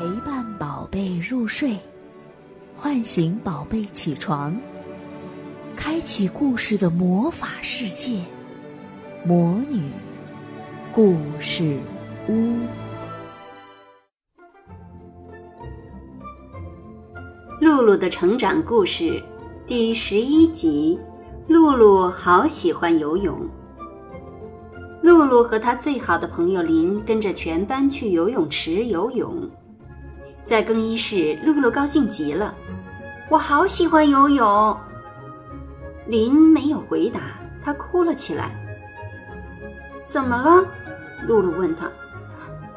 陪伴宝贝入睡，唤醒宝贝起床，开启故事的魔法世界——魔女故事屋。露露的成长故事第十一集：露露好喜欢游泳。露露和她最好的朋友林跟着全班去游泳池游泳，在更衣室，露露高兴极了，我好喜欢游泳。林没有回答，她哭了起来。怎么了？露露问他。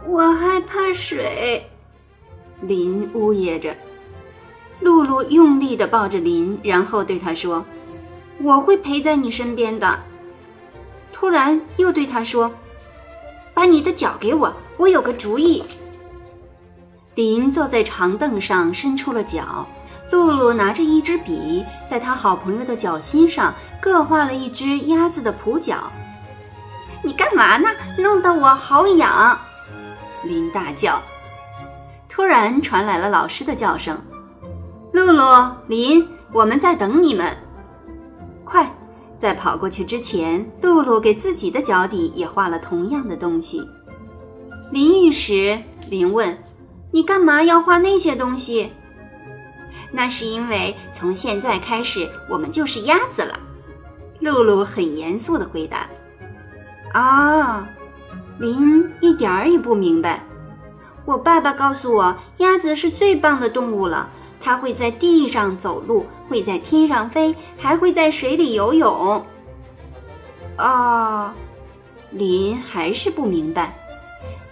我害怕水。林呜咽着。露露用力地抱着林，然后对他说：“我会陪在你身边的。”突然又对他说：“把你的脚给我，我有个主意。”林坐在长凳上，伸出了脚。露露拿着一支笔，在他好朋友的脚心上各画了一只鸭子的蹼脚。“你干嘛呢？弄得我好痒！”林大叫。突然传来了老师的叫声：“露露，林，我们在等你们，快！”在跑过去之前，露露给自己的脚底也画了同样的东西。淋浴时，林问：“你干嘛要画那些东西？”那是因为从现在开始，我们就是鸭子了。露露很严肃地回答。“啊！”林一点儿也不明白。我爸爸告诉我，鸭子是最棒的动物了。它会在地上走路，会在天上飞，还会在水里游泳。哦，林还是不明白。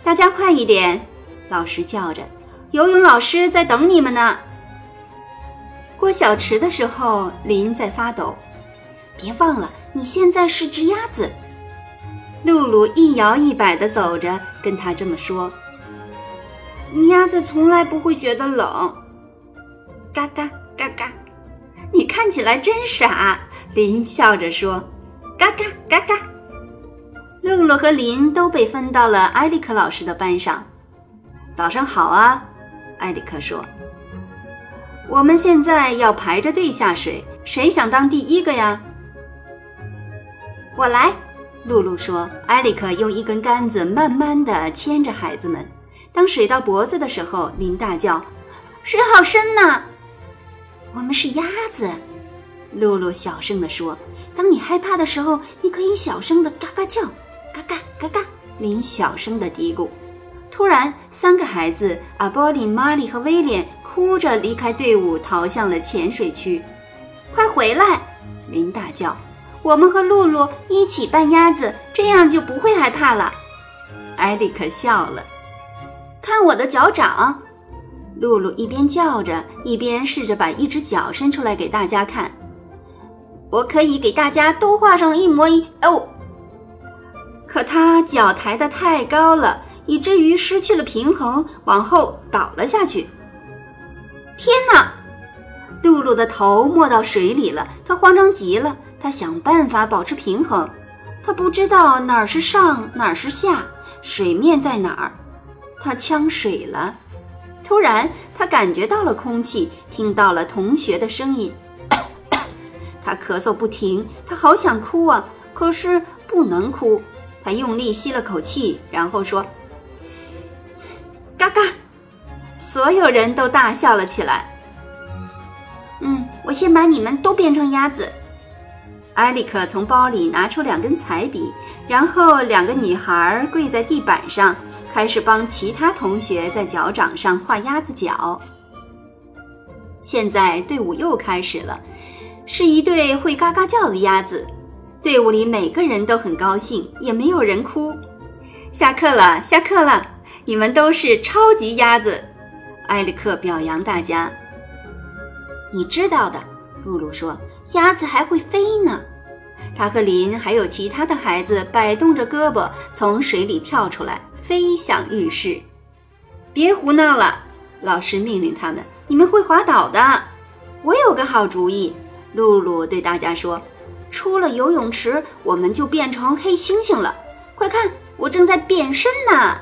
大家快一点！老师叫着：“游泳老师在等你们呢。”过小池的时候，林在发抖。别忘了，你现在是只鸭子。露露一摇一摆地走着，跟他这么说：“鸭子从来不会觉得冷。”嘎嘎嘎嘎，你看起来真傻。林笑着说：“嘎嘎嘎嘎。”露露和林都被分到了埃里克老师的班上。早上好啊，埃里克说：“我们现在要排着队下水，谁想当第一个呀？”我来，露露说。埃里克用一根杆子慢慢地牵着孩子们。当水到脖子的时候，林大叫：“水好深呐！”我们是鸭子，露露小声地说：“当你害怕的时候，你可以小声的嘎嘎叫，嘎嘎嘎嘎。”林小声的嘀咕。突然，三个孩子阿波利、玛丽和威廉哭着离开队伍，逃向了浅水区。“快回来！”林大叫，“我们和露露一起扮鸭子，这样就不会害怕了。”艾利克笑了，“看我的脚掌！”露露一边叫着，一边试着把一只脚伸出来给大家看。我可以给大家都画上一模一哦。可他脚抬得太高了，以至于失去了平衡，往后倒了下去。天哪！露露的头没到水里了，她慌张极了。她想办法保持平衡，她不知道哪儿是上，哪儿是下，水面在哪儿。她呛水了。突然，她感觉到了空气，听到了同学的声音。他咳嗽不停，他好想哭啊，可是不能哭。他用力吸了口气，然后说：“嘎嘎！”所有人都大笑了起来。嗯，我先把你们都变成鸭子。埃里克从包里拿出两根彩笔，然后两个女孩跪在地板上。开始帮其他同学在脚掌上画鸭子脚。现在队伍又开始了，是一对会嘎嘎叫的鸭子。队伍里每个人都很高兴，也没有人哭。下课了，下课了，你们都是超级鸭子！埃里克表扬大家。你知道的，露露说，鸭子还会飞呢。他和林还有其他的孩子摆动着胳膊从水里跳出来。飞向浴室，别胡闹了！老师命令他们：“你们会滑倒的。”我有个好主意，露露对大家说：“出了游泳池，我们就变成黑猩猩了。快看，我正在变身呢！”